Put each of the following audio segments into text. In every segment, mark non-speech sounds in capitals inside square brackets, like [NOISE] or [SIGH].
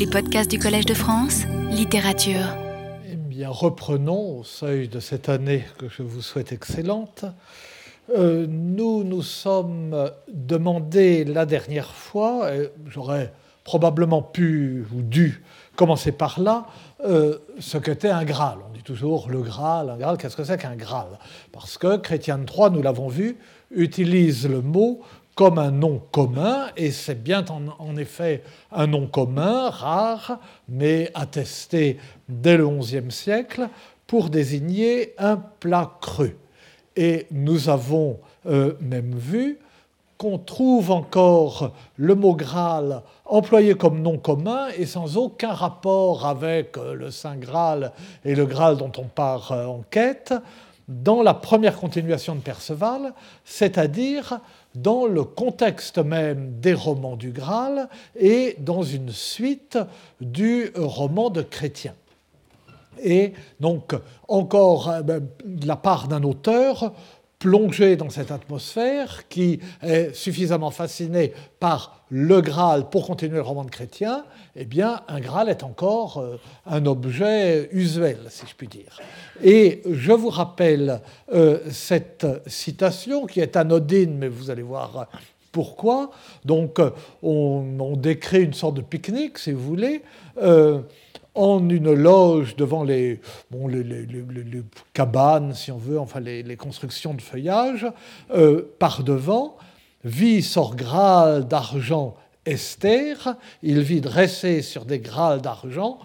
Les podcasts du Collège de France, littérature. Eh bien, reprenons au seuil de cette année que je vous souhaite excellente. Euh, nous nous sommes demandé la dernière fois, et j'aurais probablement pu ou dû commencer par là, euh, ce qu'était un Graal. On dit toujours le Graal, un Graal, qu'est-ce que c'est qu'un Graal? Parce que Chrétien III, nous l'avons vu, utilise le mot comme un nom commun, et c'est bien en, effet un nom commun, rare, mais attesté dès le XIe siècle, pour désigner un plat cru. Et nous avons euh, même vu qu'on trouve encore le mot Graal employé comme nom commun et sans aucun rapport avec euh, le Saint Graal et le Graal dont on part euh, en quête dans la première continuation de Perceval, c'est-à-dire dans le contexte même des romans du Graal et dans une suite du roman de Chrétien. Et donc, encore euh, ben, la part d'un auteur plongé dans cette atmosphère qui est suffisamment fasciné par le Graal pour continuer le roman de Chrétien, eh bien, un Graal est encore euh, un objet usuel, si je puis dire. Et je vous rappelle euh, cette citation qui est anodine, mais vous allez voir pourquoi. Donc, on, décrit une sorte de pique-nique, si vous voulez en une loge devant les, cabanes, si on veut, enfin les, constructions de feuillage, euh, par devant, vit sort Graal d'argent Esther, il vit dressé sur des Graals d'argent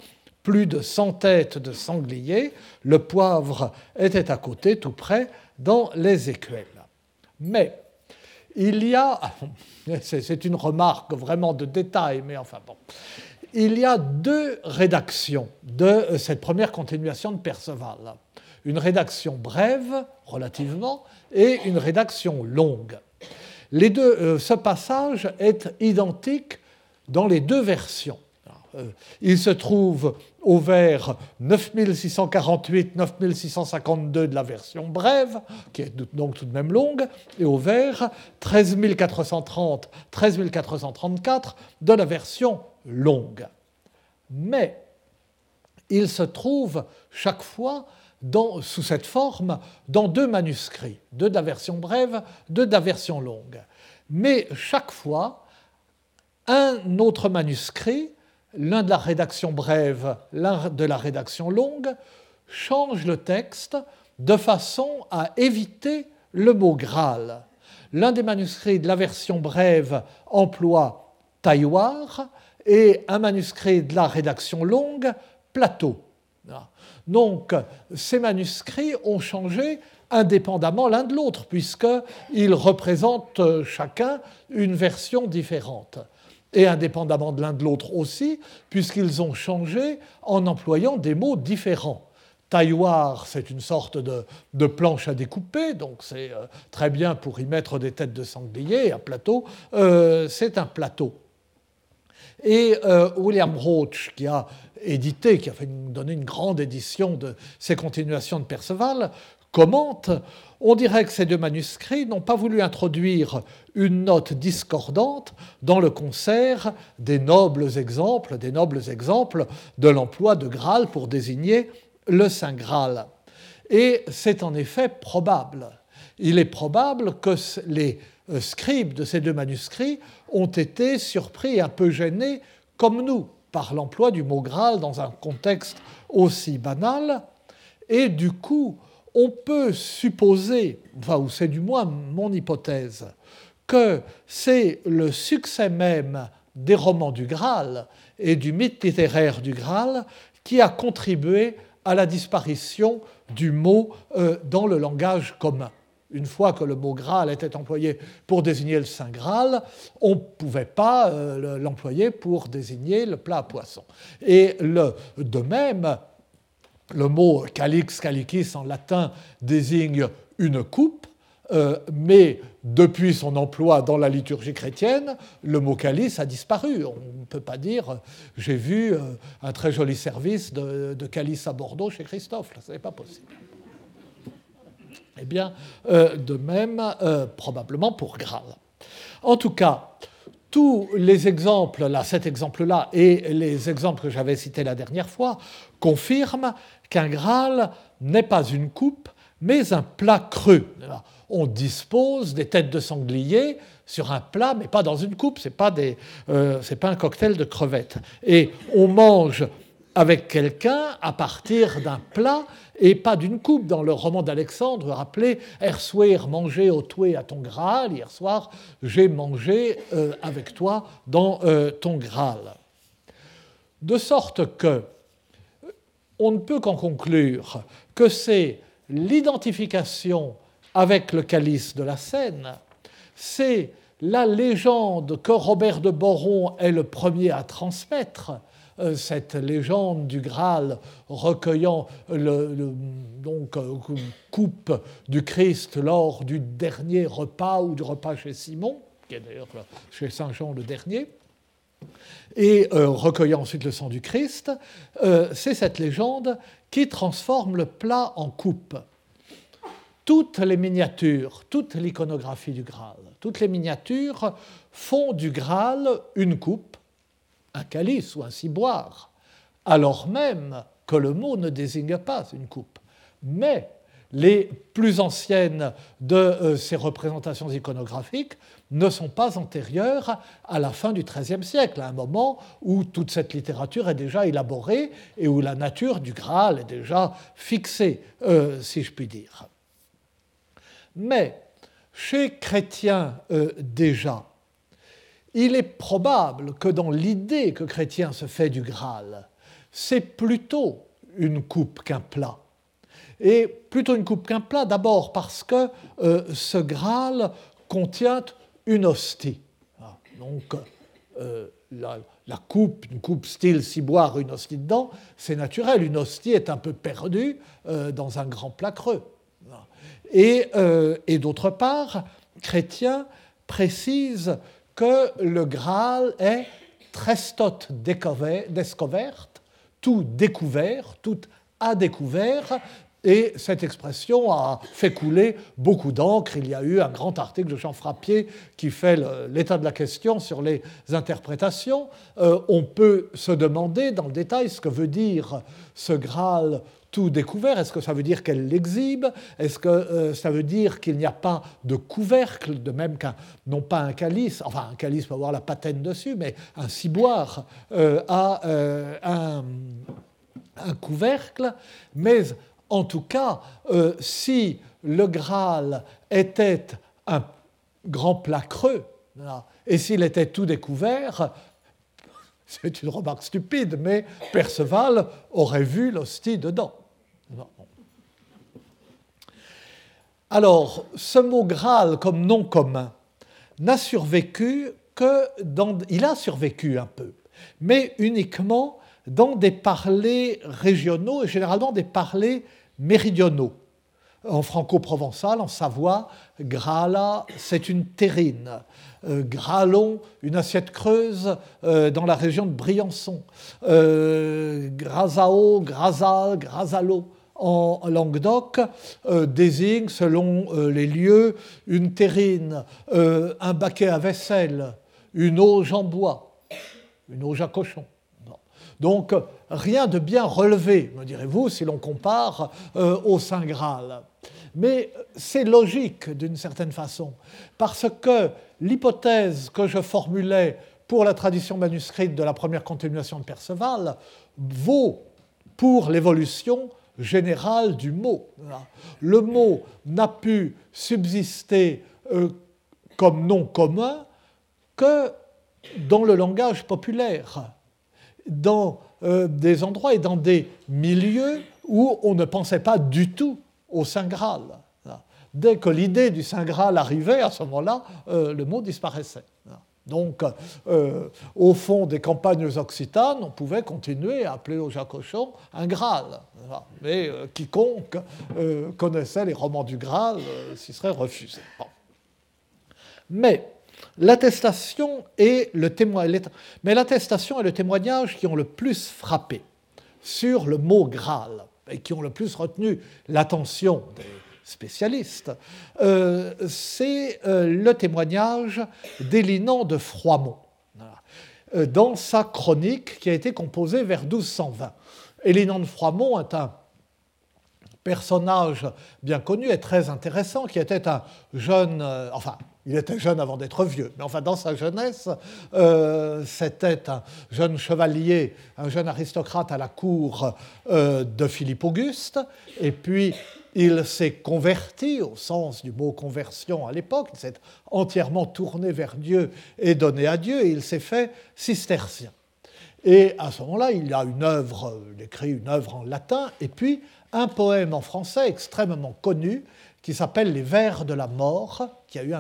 plus de cent têtes de sangliers, le poivre était à côté, tout près, dans les écuelles. Mais il y a, [LAUGHS] c'est une remarque vraiment de détail, mais enfin bon, il y a deux rédactions de euh, cette première continuation de Perceval. Une rédaction brève, relativement, et une rédaction longue. Euh, ce passage est identique dans les deux versions. Euh, il se trouve au vers 9648-9652 de la version brève, qui est donc tout de même longue, et au vers 13430-13434 de la version longue. Mais il se trouve chaque fois sous cette forme dans deux manuscrits, deux de la version brève, deux de la version longue. Mais chaque fois, un autre manuscrit, l'un de la rédaction brève, l'un de la rédaction longue, change le texte de façon à éviter le mot Graal. L'un des manuscrits de la version brève emploie tailloir et un manuscrit de la rédaction longue, Plateau. Donc ces manuscrits ont changé indépendamment l'un de l'autre, puisqu'ils représentent chacun une version différente. Et indépendamment de l'un de l'autre aussi, puisqu'ils ont changé en employant des mots différents. Tailloir, c'est une sorte de, planche à découper, donc c'est euh, très bien pour y mettre des têtes de sanglier. Un plateau, euh, c'est un plateau. Et euh, William Roach, qui a édité, qui a fait donné une grande édition de ces continuations de Perceval, commente On dirait que ces deux manuscrits n'ont pas voulu introduire une note discordante dans le concert des nobles exemples, des nobles exemples de l'emploi de Graal pour désigner le Saint Graal. Et c'est en effet probable. Il est probable que les scribes de ces deux manuscrits ont été surpris et un peu gênés, comme nous, par l'emploi du mot Graal dans un contexte aussi banal. Et du coup, on peut supposer, ou c'est du moins mon hypothèse, que c'est le succès même des romans du Graal et du mythe littéraire du Graal qui a contribué à la disparition du mot euh, dans le langage commun une fois que le mot Graal était employé pour désigner le Saint Graal, on ne pouvait pas euh, l'employer pour désigner le plat à poisson. Et de même, le mot calix, calicis en latin désigne une coupe, euh, mais depuis son emploi dans la liturgie chrétienne, le mot calice a disparu. On ne peut pas dire j'ai vu euh, un très joli service de, de calice à Bordeaux chez Christophe. Ce n'est pas possible. Eh bien, euh, de même, euh, probablement pour Graal. En tout cas, tous les exemples, là, cet exemple-là et les exemples que j'avais cités la dernière fois, confirment qu'un Graal n'est pas une coupe, mais un plat creux. On dispose des têtes de sanglier sur un plat, mais pas dans une coupe, ce n'est pas, euh, pas un cocktail de crevettes. Et on mange avec quelqu'un à partir d'un plat et pas d'une coupe. Dans le roman d'Alexandre, rappelez, Ersoir mangeait au toué à ton Graal, hier soir, j'ai mangé euh, avec toi dans euh, ton Graal. De sorte que on ne peut qu'en conclure que c'est l'identification avec le calice de la Seine, c'est la légende que Robert de Boron est le premier à transmettre, cette légende du Graal recueillant le, donc, euh, coupe du Christ lors du dernier repas ou du repas chez Simon, qui est d'ailleurs chez Saint Jean le dernier, et euh, recueillant ensuite le sang du Christ, c'est cette légende qui transforme le plat en coupe. Toutes les miniatures, toute l'iconographie du Graal, toutes les miniatures font du Graal une coupe un calice ou un ciboire, alors même que le mot ne désigne pas une coupe. Mais les plus anciennes de euh, ces représentations iconographiques ne sont pas antérieures à la fin du XIIIe siècle, à un moment où toute cette littérature est déjà élaborée et où la nature du Graal est déjà fixée, euh, si je puis dire. Mais chez Chrétien euh, déjà, il est probable que dans l'idée que Chrétien se fait du Graal, c'est plutôt une coupe qu'un plat. Et plutôt une coupe qu'un plat, d'abord parce que euh, ce Graal contient une hostie. Ah, donc, euh, la, coupe, une coupe style ciboire, une hostie dedans, c'est naturel. Une hostie est un peu perdue euh, dans un grand plat creux. Et, et d'autre part, Chrétien précise que le Graal est trestot descoverte, tout découvert, tout à découvert, et cette expression a fait couler beaucoup d'encre. Il y a eu un grand article de Jean Frappier qui fait l'état de la question sur les interprétations. Euh, on peut se demander dans le détail ce que veut dire ce Graal tout découvert Est-ce que ça veut dire qu'elle l'exhibe? Est-ce que euh, ça veut dire qu'il n'y a pas de couvercle, de même qu'un, non pas un calice, enfin un calice peut avoir la patène dessus, mais un ciboire euh, a euh, un, un, couvercle. Mais en tout cas, si le Graal était un grand plat creux, et s'il était tout découvert, c'est une remarque stupide, mais Perceval aurait vu l'hostie dedans. Alors, ce mot Graal comme nom commun n'a survécu que dans... Il a survécu un peu, mais uniquement dans des parlers régionaux et généralement des parlers méridionaux. En franco-provençal, en Savoie, grala, c'est une terrine. Euh, gralon, une assiette creuse euh, dans la région de Briançon. Euh, grasao, grasal, grasalo en Languedoc désigne, selon les lieux, une terrine, un baquet à vaisselle, une auge en bois, une auge à cochon. Donc rien de bien relevé, me direz-vous, si l'on compare au Saint Graal. Mais c'est logique d'une certaine façon, parce que l'hypothèse que je formulais pour la tradition manuscrite de la première continuation de Perceval vaut pour l'évolution général du mot. Le mot n'a pu subsister euh, comme nom commun que dans le langage populaire, dans euh, des endroits et dans des milieux où on ne pensait pas du tout au Saint Graal. Dès que l'idée du Saint Graal arrivait, à ce moment-là, euh, le mot disparaissait. Donc, euh, au fond des campagnes occitanes, on pouvait continuer à appeler au jacochon un Graal. Mais euh, quiconque connaissait les romans du Graal s'y serait refusé. Mais l'attestation et le témoignage, mais l'attestation et le témoignage qui ont le plus frappé sur le mot Graal et qui ont le plus retenu l'attention des spécialiste, euh, c'est euh, le témoignage d'Élinan de Froimont. dans sa chronique qui a été composée vers 1220. Élinan de Froimont est un personnage bien connu et très intéressant, qui était un jeune, euh, enfin, il était jeune avant d'être vieux, mais enfin, dans sa jeunesse, euh, c'était un jeune chevalier, un jeune aristocrate à la cour euh, de Philippe Auguste, et puis il s'est converti au sens du mot conversion à l'époque, il s'est entièrement tourné vers Dieu et donné à Dieu, et il s'est fait cistercien. Et à ce moment-là, il a une œuvre, il écrit une œuvre en latin, et puis un poème en français extrêmement connu qui s'appelle Les Vers de la mort, qui a eu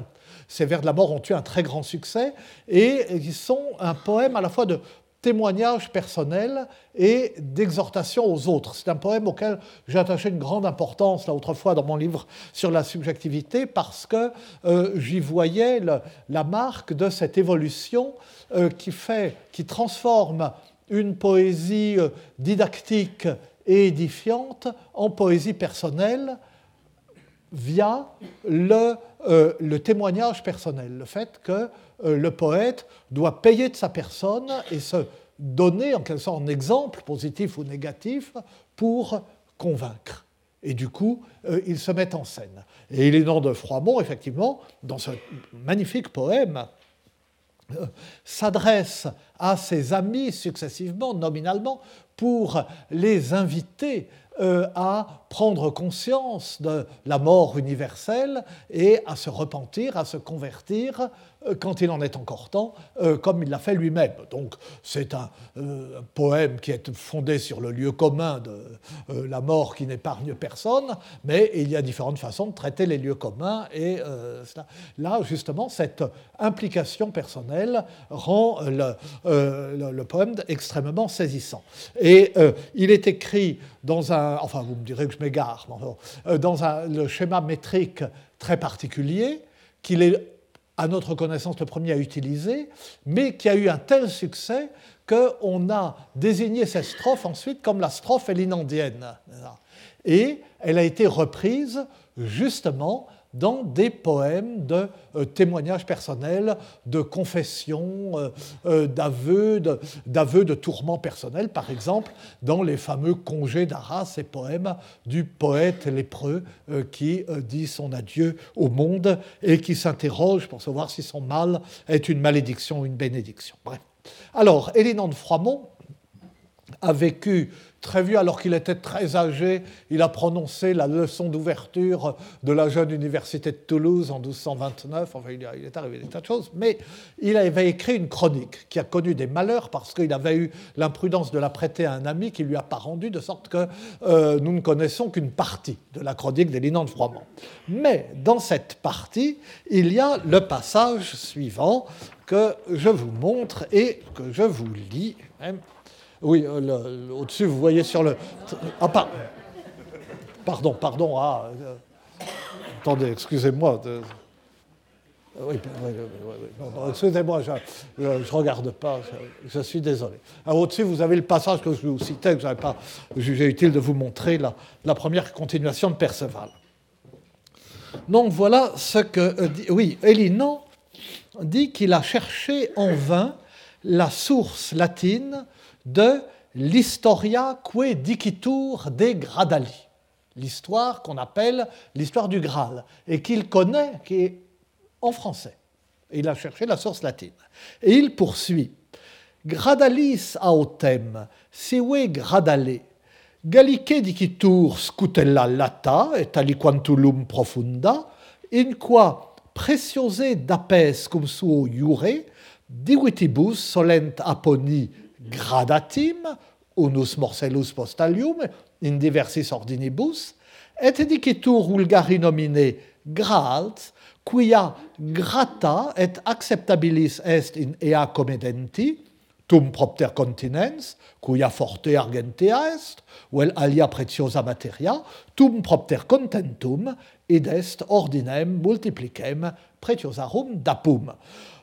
ces Vers de la mort ont eu un très grand succès, et qui sont un poème à la fois de témoignage personnel et d'exhortation aux autres. C'est un poème auquel j'ai attaché une grande importance là autrefois dans mon livre sur la subjectivité parce que euh, j'y voyais la marque de cette évolution euh, qui fait, qui transforme une poésie euh, didactique et édifiante en poésie personnelle via le, euh, le témoignage personnel, le fait que euh, le poète doit payer de sa personne et se donner en quelque sorte un exemple, positif ou négatif, pour convaincre. Et du coup, euh, il se met en scène. Et il est nom de Froimont, effectivement, dans ce magnifique poème, s'adresse à ses amis successivement, nominalement, pour les inviter euh, à prendre conscience de la mort universelle et à se repentir, à se convertir quand il en est encore temps, euh, comme il l'a fait lui-même. Donc c'est un, poème qui est fondé sur le lieu commun de la mort qui n'épargne personne, mais il y a différentes façons de traiter les lieux communs et là justement cette implication personnelle rend le, poème extrêmement saisissant. Et il est écrit dans un, enfin vous me direz que je m'égare, euh, dans le schéma métrique très particulier, qu'il est à notre connaissance le premier à utiliser, mais qui a eu un tel succès qu'on a désigné cette strophe ensuite comme la strophe élinandienne. Et elle a été reprise justement dans des poèmes de euh, témoignages personnels, de confessions, euh, euh, d'aveux, de, de tourments personnels, par exemple, dans les fameux congés d'Arras, ces poèmes du poète lépreux qui dit son adieu au monde et qui s'interroge pour savoir si son mal est une malédiction ou une bénédiction. Bref. Alors, Élinan de Froimont a vécu très vieux, alors qu'il était très âgé, il a prononcé la leçon d'ouverture de la jeune université de Toulouse en 1229. Enfin, il est arrivé des tas de choses, mais il avait écrit une chronique qui a connu des malheurs parce qu'il avait eu l'imprudence de la prêter à un ami qui lui a pas rendu, de sorte que euh, nous ne connaissons qu'une partie de la chronique des de Froment. Mais dans cette partie, il y a le passage suivant que je vous montre et que je vous lis. Oui, euh, au-dessus, vous voyez sur le. Ah, pardon, pardon. Ah, euh, attendez, excusez-moi. Oui, excusez-moi, je ne regarde pas, je, suis désolé. Au-dessus, vous avez le passage que je vous citais, que je n'avais pas jugé utile de vous montrer, la, première continuation de Perceval. Donc voilà ce que euh. Oui, Elinan dit qu'il a cherché en vain la source latine de l'Historia que dicitur de Gradali, l'histoire qu'on appelle l'histoire du Graal, et qu'il connaît, qui est en français. il a cherché la source latine. Et il poursuit Gradalis autem, sive gradale, gallice dicitur scutella lata et aliquantulum profunda, in qua preciose d'apes cum suo iure, divitibus solent aponi gradatim, unus morcellus postalium, in diversis ordinibus, et dicitur vulgari nomine gralt, quia grata et acceptabilis est in ea comedenti, tum propter continens, quia forte argentea est, vel alia preciosa materia, tum propter contentum, id est ordinem multiplicem pretiosarum dapum.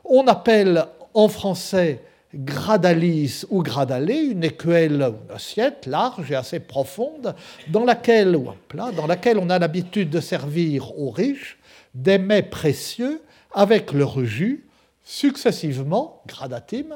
On appelle en français gradalis ou gradalé, une écuelle, une assiette large et assez profonde, dans laquelle, ou un plat, dans laquelle on a l'habitude de servir aux riches des mets précieux avec leur jus, successivement, gradatim,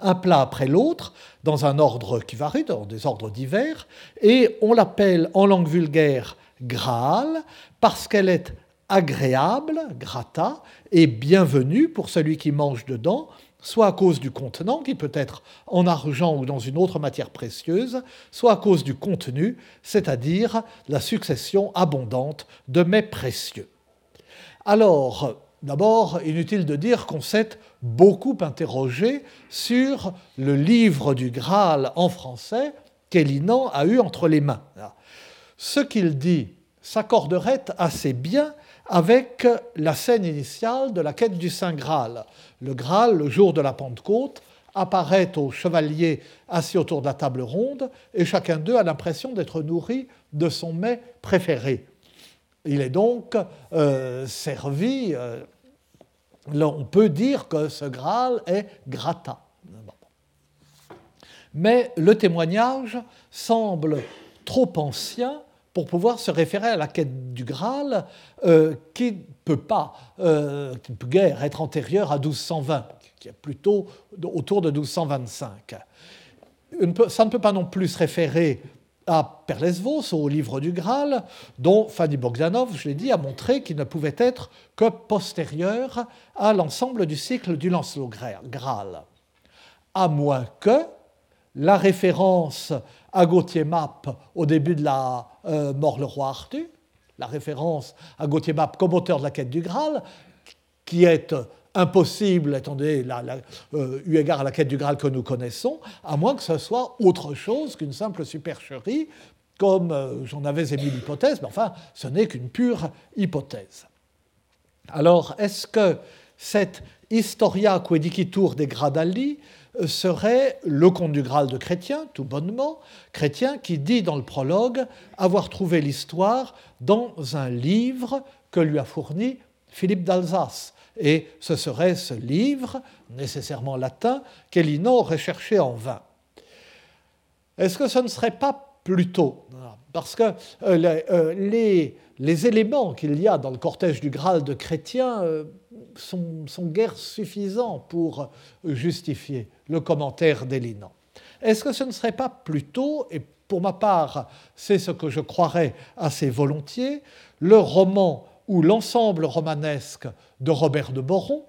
un plat après l'autre, dans un ordre qui varie, dans des ordres divers, et on l'appelle en langue vulgaire Graal parce qu'elle est agréable, grata, et bienvenue pour celui qui mange dedans, soit à cause du contenant, qui peut être en argent ou dans une autre matière précieuse, soit à cause du contenu, c'est-à-dire la succession abondante de mets précieux. Alors, d'abord, inutile de dire qu'on s'est beaucoup interrogé sur le livre du Graal en français qu'Elinan a eu entre les mains. Ce qu'il dit s'accorderait assez bien avec la scène initiale de la quête du Saint Graal. Le Graal, le jour de la Pentecôte, apparaît aux chevaliers assis autour de la table ronde et chacun d'eux a l'impression d'être nourri de son mets préféré. Il est donc euh, servi, euh, on peut dire que ce Graal est grata. Mais le témoignage semble trop ancien pour pouvoir se référer à la quête du Graal, euh, qui ne peut pas, euh, qui ne peut guère être antérieure à 1220, qui est plutôt autour de 1225. Ça ne peut pas non plus se référer à Perlesvos, au livre du Graal, dont Fanny Bogdanov, je l'ai dit, a montré qu'il ne pouvait être que postérieur à l'ensemble du cycle du Lancelot Graal. À moins que la référence à Gauthier Map au début de la euh, Mort le roi Arthur, la référence à Gauthier Map comme auteur de la quête du Graal, qui est impossible, étant donné la, euh, eu égard à la quête du Graal que nous connaissons, à moins que ce soit autre chose qu'une simple supercherie, comme euh, j'en avais émis l'hypothèse, mais enfin, ce n'est qu'une pure hypothèse. Alors, est-ce que cette Historia quedicitur des Gradali serait le conte du Graal de Chrétien, tout bonnement, Chrétien qui dit dans le prologue avoir trouvé l'histoire dans un livre que lui a fourni Philippe d'Alsace. Et ce serait ce livre, nécessairement latin, qu'Elino aurait cherché en vain. Est-ce que ce ne serait pas plutôt, parce que euh, euh, les, éléments qu'il y a dans le cortège du Graal de Chrétien euh, sont, guère suffisants pour justifier le commentaire d'Elinan. Est-ce que ce ne serait pas plutôt, et pour ma part, c'est ce que je croirais assez volontiers, le roman ou l'ensemble romanesque de Robert de Boron,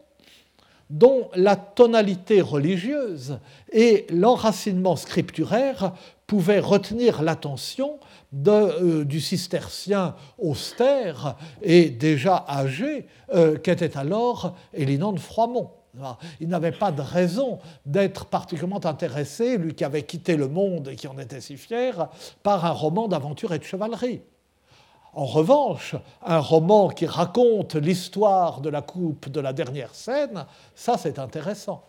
dont la tonalité religieuse et l'enracinement scripturaire pouvaient retenir l'attention euh, du cistercien austère et déjà âgé euh, qu'était alors Élinan de Froimont. Il n'avait pas de raison d'être particulièrement intéressé, lui qui avait quitté le monde et qui en était si fier, par un roman d'aventure et de chevalerie. En revanche, un roman qui raconte l'histoire de la coupe de la dernière scène, ça c'est intéressant.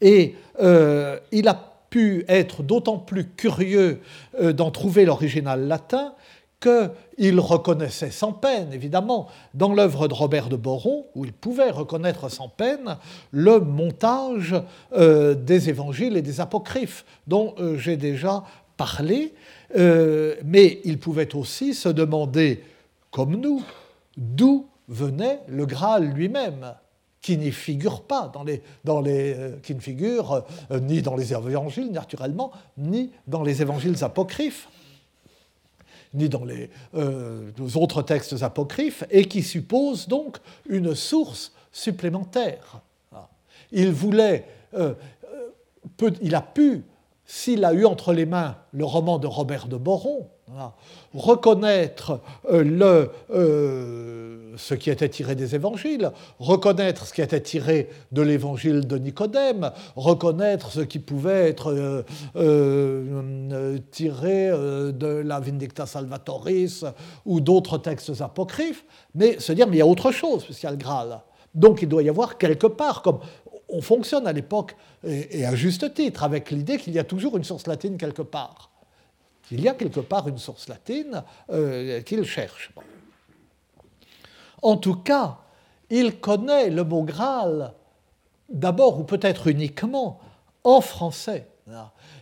Et euh, il a pu être d'autant plus curieux euh, d'en trouver l'original latin qu'il reconnaissait sans peine, évidemment, dans l'œuvre de Robert de Boron, où il pouvait reconnaître sans peine le montage euh, des évangiles et des apocryphes, dont j'ai déjà parlé, euh, mais il pouvait aussi se demander, comme nous, d'où venait le Graal lui-même qui n'y figure pas dans les, dans qui ne figure ni dans les évangiles naturellement, ni dans les évangiles apocryphes ni dans les, euh, autres textes apocryphes, et qui suppose donc une source supplémentaire. Il voulait, euh, euh, il a pu, s'il a eu entre les mains le roman de Robert de Boron, reconnaître le, ce qui était tiré des évangiles, reconnaître ce qui était tiré de l'évangile de Nicodème, reconnaître ce qui pouvait être euh, euh, tiré euh, de la Vindicta Salvatoris ou d'autres textes apocryphes, mais se dire, mais il y a autre chose, puisqu'il y a le Graal. Donc il doit y avoir quelque part, comme on fonctionne à l'époque, et, à juste titre, avec l'idée qu'il y a toujours une source latine quelque part. Il y a quelque part une source latine qu'il cherche. En tout cas, il connaît le mot Graal d'abord ou peut-être uniquement en français,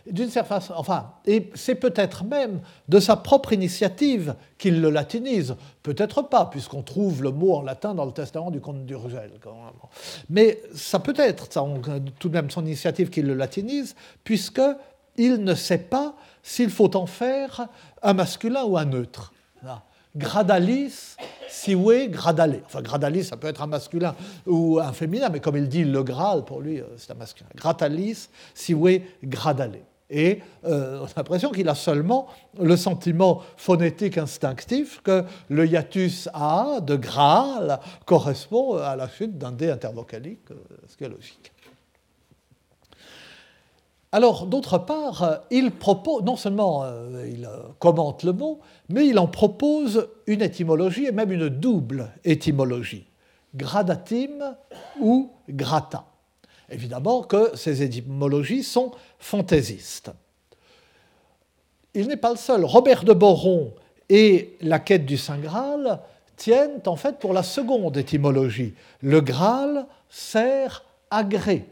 D'une certaine enfin, et c'est peut-être même de sa propre initiative qu'il le latinise. Peut-être pas, puisqu'on trouve le mot en latin dans le testament du comte d'Urgel. Mais ça peut être tout de même son initiative qu'il le latinise, puisqu'il ne sait pas s'il faut en faire un masculin ou un neutre. Gradalis, siwe, gradale. Enfin, gradalis, ça peut être un masculin ou un féminin, mais comme il dit le Graal, pour lui, euh, c'est un masculin. Gradalis, siwe, gradale. Et euh, on a l'impression qu'il a seulement le sentiment phonétique instinctif que le hiatus A de Graal correspond à la chute d'un dé intervocalique, euh, ce qui est logique. Alors, d'autre part, il propose, non seulement euh, il commente le mot, mais il en propose une étymologie, et même une double étymologie, gradatim ou grata. Évidemment que ces étymologies sont fantaisistes. Il n'est pas le seul. Robert de Boron et la quête du Saint Graal tiennent en fait pour la seconde étymologie. Le Graal sert à gré.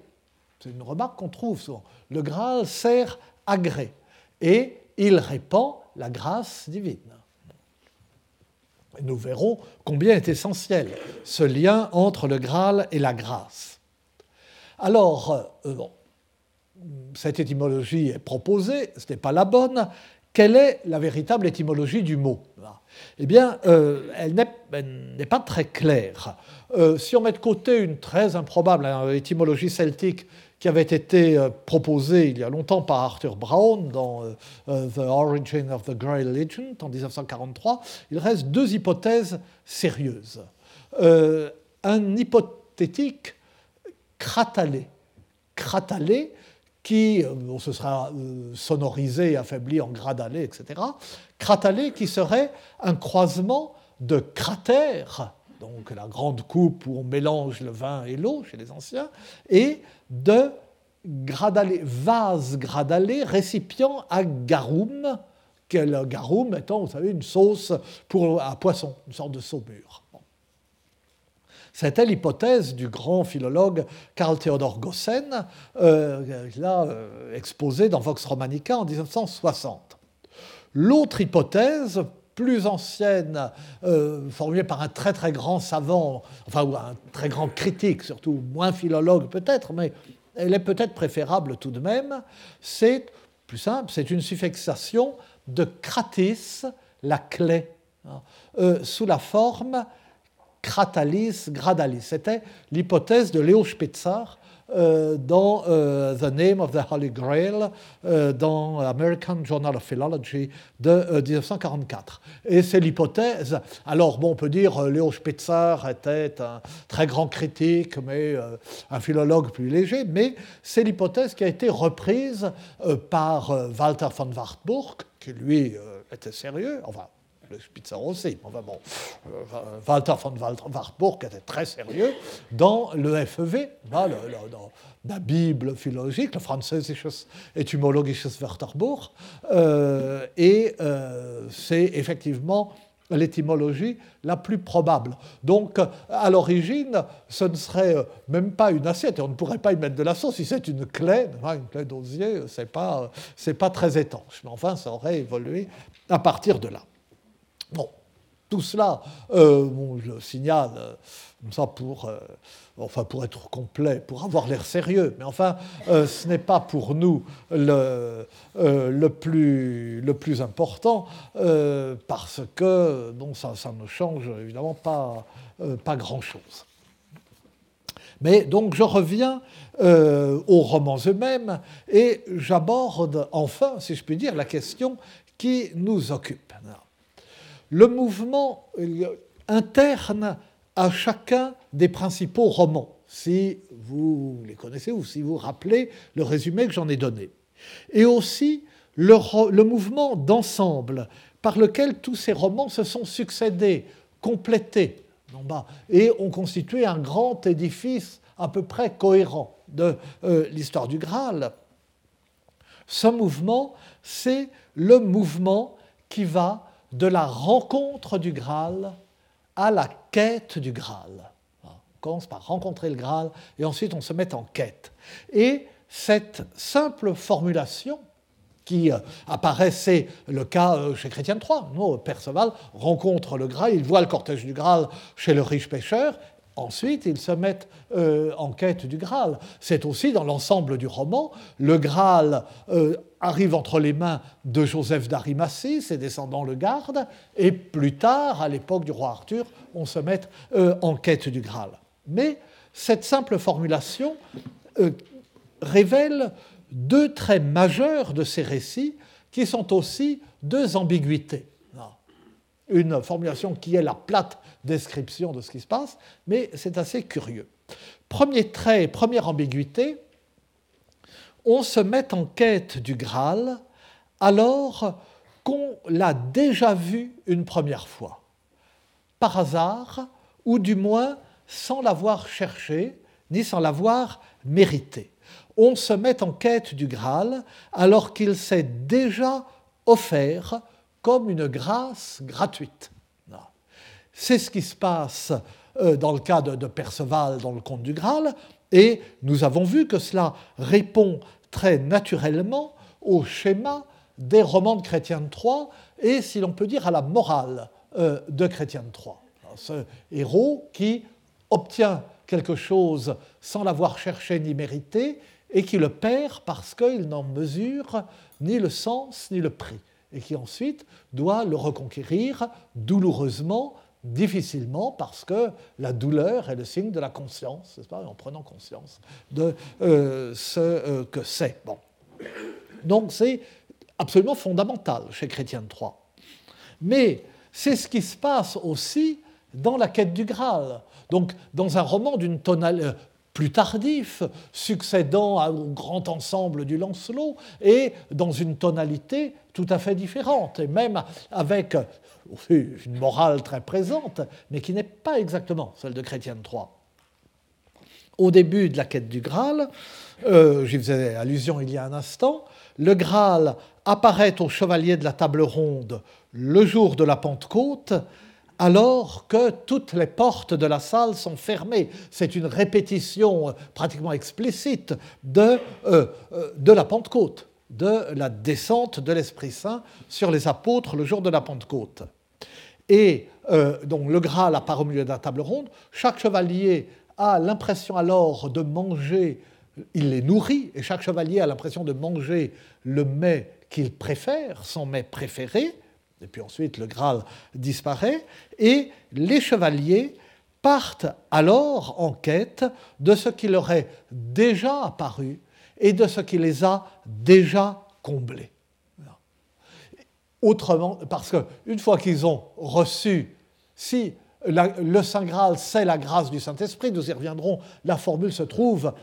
C'est une remarque qu'on trouve souvent le Graal sert à gré et il répand la grâce divine. nous verrons combien est essentiel ce lien entre le Graal et la grâce. Alors, euh, cette étymologie est proposée, ce n'est pas la bonne. Quelle est la véritable étymologie du mot? Eh bien, euh, elle n'est pas très claire. Euh, si on met de côté une très improbable hein, étymologie celtique qui avait été euh, proposé il y a longtemps par Arthur Brown dans euh, euh, The Origin of the Grail Legend en 1943, il reste deux hypothèses sérieuses. un hypothétique cratalé, cratalé qui on se sera sonorisé, affaibli en gradalé, etc. Cratalé qui serait un croisement de cratère, donc la grande coupe où on mélange le vin et l'eau chez les anciens, et de gradalé, vase gradalé, récipient à garum, le garum étant, vous savez, une sauce pour un poisson, une sorte de saumure. C'était l'hypothèse du grand philologue Karl Theodor Gossen, euh, l'a euh, exposé dans Vox Romanica en 1960. L'autre hypothèse, plus ancienne, euh, formulée par un très très grand savant, enfin ou un très grand critique, surtout moins philologue peut-être, mais elle est peut-être préférable tout de même. C'est plus simple, c'est une suffixation de kratis, la clé, hein, euh, sous la forme cratalis gradalis. C'était l'hypothèse de Léo Spitzer euh, dans euh, The Name of the Holy Grail, euh, dans American Journal of Philology de 1944. Et c'est l'hypothèse. Alors, bon, on peut dire Léo Spitzer était un très grand critique, mais un philologue plus léger, mais c'est l'hypothèse qui a été reprise par Walter von Wartburg, qui lui était sérieux, Spitzer aussi. Enfin bon, euh, Walter von Wartburg était très sérieux dans le FEV, dans, la Bible philologique, le Französisches Etymologisches Wörterbuch, euh, et euh, c'est effectivement l'étymologie la plus probable. Donc, à l'origine, ce ne serait même pas une assiette, et on ne pourrait pas y mettre de la sauce. Si c'est une clé, une clé d'osier, ce n'est pas, pas très étanche. Mais enfin, ça aurait évolué à partir de là. Bon, tout cela, euh, je le signale euh, ça pour, euh, enfin pour être complet, pour avoir l'air sérieux, mais enfin, ce n'est pas pour nous le, plus, important, parce que bon, ça, ça, ne change évidemment pas, pas grand-chose. Mais donc je reviens aux romans eux-mêmes et j'aborde enfin, si je puis dire, la question qui nous occupe le mouvement interne à chacun des principaux romans, si vous les connaissez ou si vous rappelez le résumé que j'en ai donné. Et aussi le, mouvement d'ensemble par lequel tous ces romans se sont succédés, complétés, et ont constitué un grand édifice à peu près cohérent de euh, l'histoire du Graal. Ce mouvement, c'est le mouvement qui va de la rencontre du Graal à la quête du Graal. On commence par rencontrer le Graal et ensuite on se met en quête. Et cette simple formulation qui euh, apparaît, c'est le cas euh, chez Chrétien III. Perceval rencontre le Graal, il voit le cortège du Graal chez le riche pêcheur, ensuite ils se mettent euh, en quête du Graal. C'est aussi dans l'ensemble du roman, le Graal arrive entre les mains de Joseph d'Arimathie, ses descendants le gardent, et plus tard, à l'époque du roi Arthur, on se met en quête du Graal. Mais cette simple formulation révèle deux traits majeurs de ces récits qui sont aussi deux ambiguïtés. Une formulation qui est la plate description de ce qui se passe, mais c'est assez curieux. Premier trait, première ambiguïté, on se met en quête du Graal alors qu'on l'a déjà vu une première fois, par hasard, ou du moins sans l'avoir cherché, ni sans l'avoir mérité on se met en quête du Graal alors qu'il s'est déjà offert comme une grâce gratuite. C'est ce qui se passe euh, dans le cas de Perceval dans le conte du Graal, et nous avons vu que cela répond très naturellement au schéma des romans de Chrétien de Troyes et, si l'on peut dire, à la morale euh, de Chrétien de Troyes. Ce héros qui obtient quelque chose sans l'avoir cherché ni mérité et qui le perd parce qu'il n'en mesure ni le sens ni le prix, et qui ensuite doit le reconquérir douloureusement, difficilement, parce que la douleur est le signe de la conscience, pas, en prenant conscience de euh, ce euh, que c'est. Bon. Donc c'est absolument fondamental chez Chrétien Troyes. Mais c'est ce qui se passe aussi dans la quête du Graal. Donc, dans un roman d'une tonalité, plus tardif, succédant au grand ensemble du Lancelot, et dans une tonalité tout à fait différente, et même avec une morale très présente, mais qui n'est pas exactement celle de Chrétien III. Au début de la quête du Graal, euh, j'y faisais allusion il y a un instant, le Graal apparaît au chevalier de la table ronde le jour de la Pentecôte, alors que toutes les portes de la salle sont fermées. C'est une répétition euh, pratiquement explicite de, euh, euh, de la Pentecôte, de la descente de l'Esprit Saint sur les apôtres le jour de la Pentecôte. Et donc le Graal apparaît au milieu de la table ronde. Chaque chevalier a l'impression alors de manger, il les nourrit, et chaque chevalier a l'impression de manger le mets qu'il préfère, son mets préféré et puis ensuite le Graal disparaît, et les chevaliers partent alors en quête de ce qui leur est déjà apparu et de ce qui les a déjà comblés. Autrement, parce qu'une fois qu'ils ont reçu, si le Saint Graal, c'est la grâce du Saint-Esprit, nous y reviendrons, la formule se trouve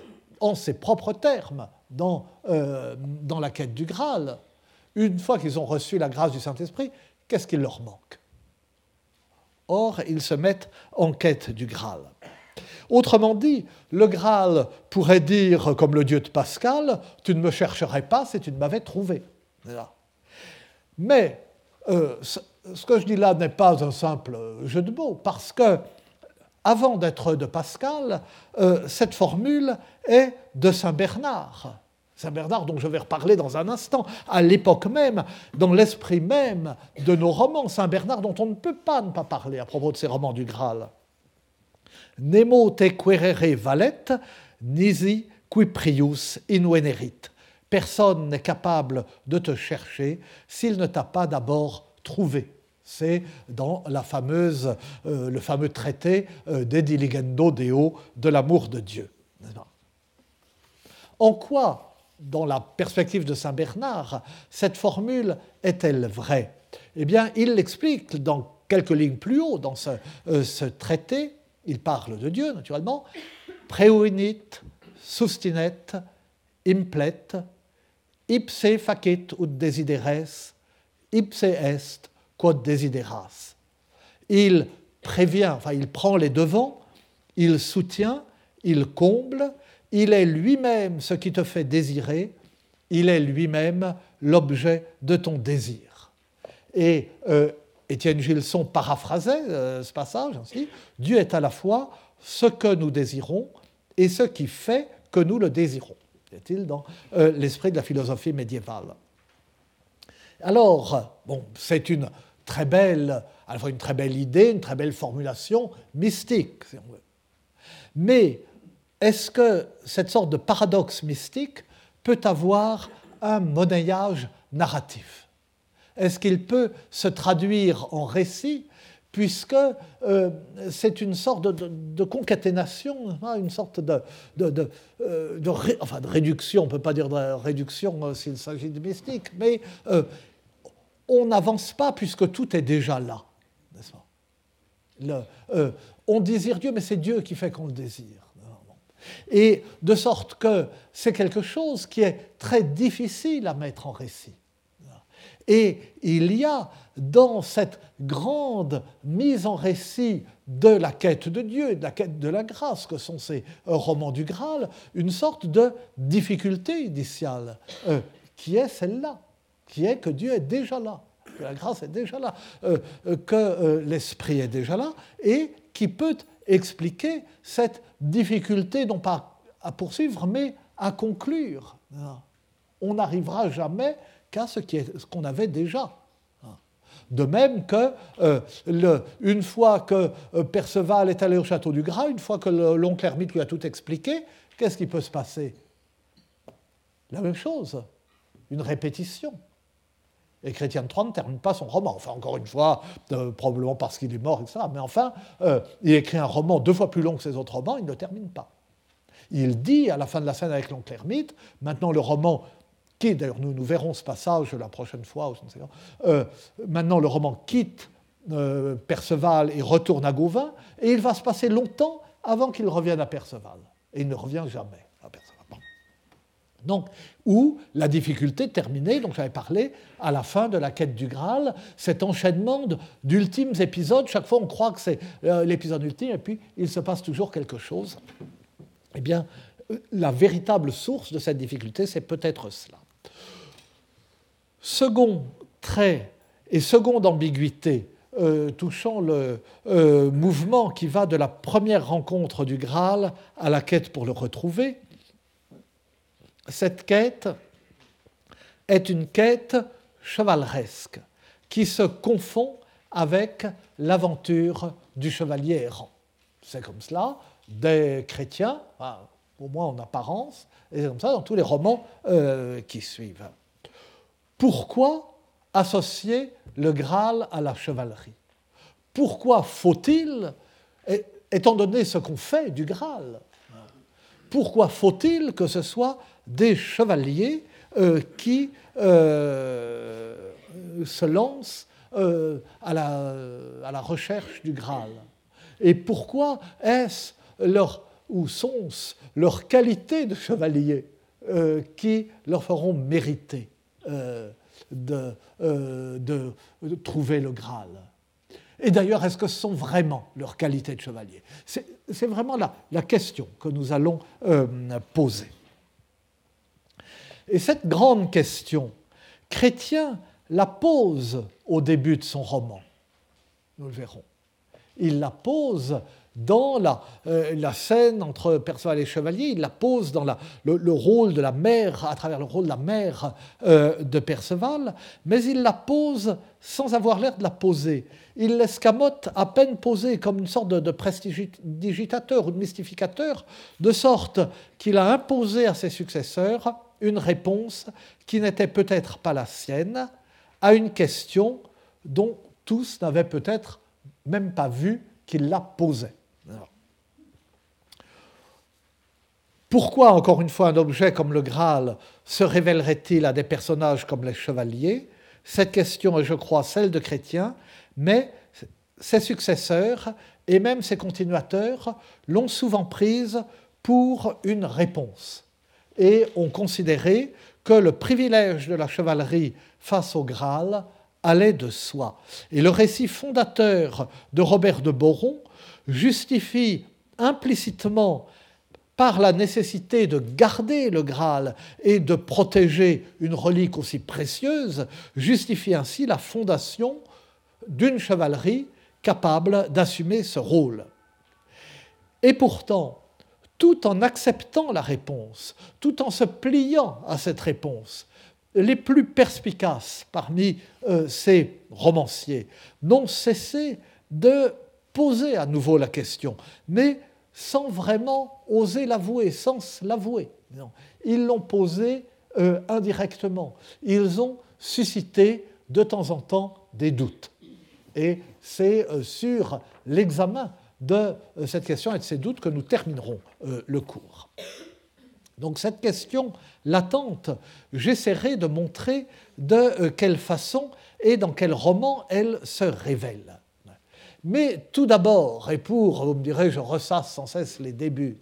en ses propres termes dans, euh, dans la quête du Graal. Une fois qu'ils ont reçu la grâce du Saint-Esprit, qu'est-ce qui leur manque? Or, ils se mettent en quête du Graal. Autrement dit, le Graal pourrait dire, comme le dieu de Pascal, tu ne me chercherais pas si tu ne m'avais trouvé. Mais euh, ce que je dis là n'est pas un simple jeu de mots, parce que avant d'être de Pascal, euh, cette formule est de Saint Bernard. Saint Bernard, dont je vais reparler dans un instant, à l'époque même, dans l'esprit même de nos romans, Saint Bernard dont on ne peut pas ne pas parler à propos de ces romans du Graal. Nemo te querere valet, nisi qui prius invenerit. Personne n'est capable de te chercher s'il ne t'a pas d'abord trouvé. C'est dans euh, le fameux traité euh, de Diligendo Deo de l'amour de Dieu. En quoi dans la perspective de Saint Bernard, cette formule est-elle vraie? Eh bien, il l'explique dans quelques lignes plus haut dans ce, euh, traité. Il parle de Dieu, naturellement. Preuinit, sustinet, implet, ipse facit ut desideres, ipse est quod desideras. Il prévient, enfin, il prend les devants, il soutient, il comble, il est lui-même ce qui te fait désirer, il est lui-même l'objet de ton désir. Et euh, Étienne Gilson paraphrasait euh, ce passage ainsi Dieu est à la fois ce que nous désirons et ce qui fait que nous le désirons. est-il, dans euh, l'esprit de la philosophie médiévale. Alors, bon, c'est une très belle, à la fois une très belle idée, une très belle formulation mystique, si on veut. Mais est-ce que cette sorte de paradoxe mystique peut avoir un monnayage narratif? Est-ce qu'il peut se traduire en récit puisque euh, c'est une sorte de, concaténation, hein, une sorte de, euh, réduction, on ne peut pas dire de réduction euh, s'il s'agit de mystique, mais on n'avance pas puisque tout est déjà là, On désire Dieu, mais c'est Dieu qui fait qu'on le désire. Et de sorte que c'est quelque chose qui est très difficile à mettre en récit. Et il y a dans cette grande mise en récit de la quête de Dieu de la quête de la grâce, que sont ces romans du Graal, une sorte de difficulté initiale, euh, qui est celle-là, qui est que Dieu est déjà là, que la grâce est déjà là, euh, euh, que l'Esprit est déjà là, et qui peut expliquer cette difficulté, non pas à poursuivre, mais à conclure. On n'arrivera jamais qu'à ce qu'on avait déjà. De même que, euh, une fois que euh, Perceval est allé au château du Gras, une fois que l'oncle Hermite lui a tout expliqué, qu'est-ce qui peut se passer? La même chose, une répétition. Et Chrétien Troyes ne termine pas son roman. Enfin, encore une fois, euh, probablement parce qu'il est mort, etc. Mais enfin, il écrit un roman deux fois plus long que ses autres romans, il ne termine pas. Il dit, à la fin de la scène avec l'oncle Hermite, maintenant le roman qui, d'ailleurs nous, verrons ce passage la prochaine fois, euh, maintenant le roman quitte euh, Perceval et retourne à Gauvin, et il va se passer longtemps avant qu'il revienne à Perceval. Et il ne revient jamais. Donc, où la difficulté terminée, dont j'avais parlé à la fin de la quête du Graal, cet enchaînement d'ultimes épisodes, chaque fois on croit que c'est euh, l'épisode ultime, et puis il se passe toujours quelque chose. Eh bien, la véritable source de cette difficulté, c'est peut-être cela. Second trait et seconde ambiguïté euh, touchant le euh, mouvement qui va de la première rencontre du Graal à la quête pour le retrouver, cette quête est une quête chevaleresque qui se confond avec l'aventure du chevalier errant. C'est comme cela des chrétiens, au moins en apparence, et c'est comme ça dans tous les romans euh, qui suivent. Pourquoi associer le Graal à la chevalerie? Pourquoi faut-il, étant donné ce qu'on fait du Graal, pourquoi faut-il que ce soit des chevaliers euh, qui euh, se lancent euh, à, la, recherche du Graal? Et pourquoi est-ce leur, ou sont-ce leurs qualités de chevaliers qui leur feront mériter de, trouver le Graal? Et d'ailleurs, est-ce que ce sont vraiment leurs qualités de chevalier? C'est vraiment la, question que nous allons euh, poser. Et cette grande question, Chrétien la pose au début de son roman. Nous le verrons. Il la pose dans la, euh, la, scène entre Perceval et Chevalier, il la pose dans le, rôle de la mère, à travers le rôle de la mère euh, de Perceval, mais il la pose sans avoir l'air de la poser. Il l'escamote à peine posée comme une sorte de, de prestidigitateur ou de mystificateur, de sorte qu'il a imposé à ses successeurs une réponse qui n'était peut-être pas la sienne à une question dont tous n'avaient peut-être même pas vu qu'il la posait. Pourquoi, encore une fois, un objet comme le Graal se révélerait-il à des personnages comme les chevaliers? Cette question est, je crois, celle de Chrétien, mais ses successeurs et même ses continuateurs l'ont souvent prise pour une réponse et ont considéré que le privilège de la chevalerie face au Graal allait de soi. Et le récit fondateur de Robert de Boron justifie implicitement par la nécessité de garder le Graal et de protéger une relique aussi précieuse, justifie ainsi la fondation d'une chevalerie capable d'assumer ce rôle. Et pourtant, tout en acceptant la réponse, tout en se pliant à cette réponse. Les plus perspicaces parmi euh, ces romanciers n'ont cessé de poser à nouveau la question, mais sans vraiment oser l'avouer, sans l'avouer. Ils l'ont posée euh, indirectement. Ils ont suscité de temps en temps des doutes. Et c'est euh, sur l'examen de euh, cette question et de ces doutes que nous terminerons le cours. Donc cette question latente, j'essaierai de montrer de quelle façon et dans quel roman elle se révèle. Mais tout d'abord, et pour, vous me direz, je ressasse sans cesse les débuts,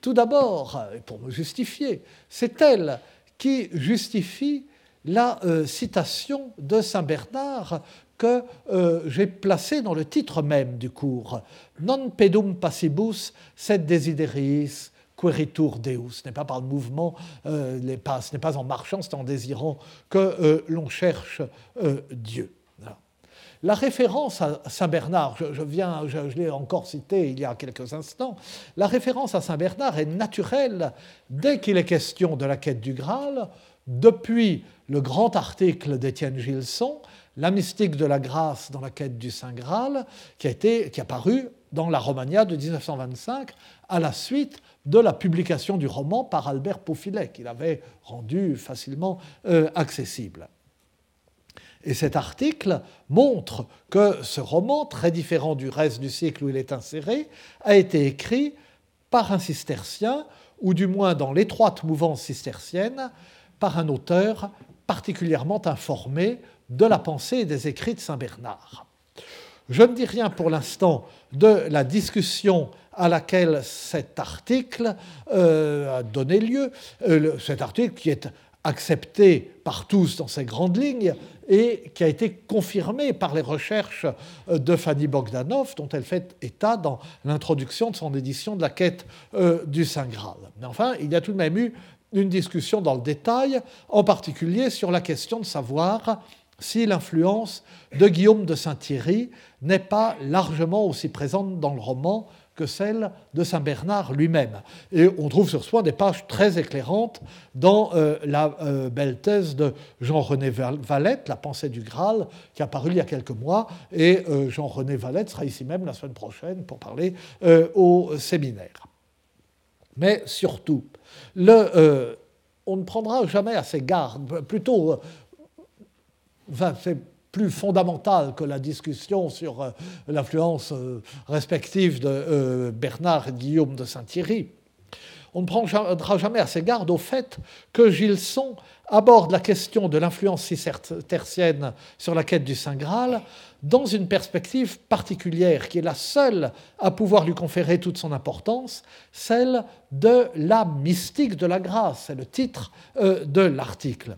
tout d'abord, pour me justifier, c'est elle qui justifie la euh, citation de Saint Bernard que euh, j'ai placée dans le titre même du cours. Non pedum passibus, sed desideris queritur Deus. Ce n'est pas par le mouvement, euh, ce n'est pas en marchant, c'est en désirant que l'on cherche Dieu. La référence à Saint Bernard, je, viens, l'ai encore cité il y a quelques instants, la référence à Saint Bernard est naturelle dès qu'il est question de la quête du Graal, depuis le grand article d'Étienne Gilson, La mystique de la grâce dans la quête du Saint Graal, qui a, été, qui paru dans la Romagna de 1925 à la suite de la publication du roman par Albert Paufilet, qu'il avait rendu facilement euh, accessible. Et cet article montre que ce roman, très différent du reste du cycle où il est inséré, a été écrit par un cistercien, ou du moins dans l'étroite mouvance cistercienne, par un auteur particulièrement informé de la pensée et des écrits de Saint Bernard. Je ne dis rien pour l'instant de la discussion à laquelle cet article euh, a donné lieu, euh, cet article qui est accepté par tous dans ses grandes lignes et qui a été confirmé par les recherches de Fanny Bogdanov, dont elle fait état dans l'introduction de son édition de la quête euh, du Saint Graal. Mais enfin, il y a tout de même eu une discussion dans le détail, en particulier sur la question de savoir si l'influence de Guillaume de Saint-Thierry n'est pas largement aussi présente dans le roman que celle de Saint Bernard lui-même. Et on trouve sur soi des pages très éclairantes dans euh, la euh, belle thèse de Jean-René Valette, La pensée du Graal, qui a paru il y a quelques mois, et euh, Jean-René Valette sera ici même la semaine prochaine pour parler au séminaire. Mais surtout, on ne prendra jamais assez garde, plutôt, plus fondamentale que la discussion sur euh, l'influence euh, respective de euh, Bernard et Guillaume de Saint-Thierry. On ne prendra jamais assez garde au fait que Gilson aborde la question de l'influence cistercienne sur la quête du Saint Graal dans une perspective particulière qui est la seule à pouvoir lui conférer toute son importance, celle de la mystique de la grâce. C'est le titre de l'article.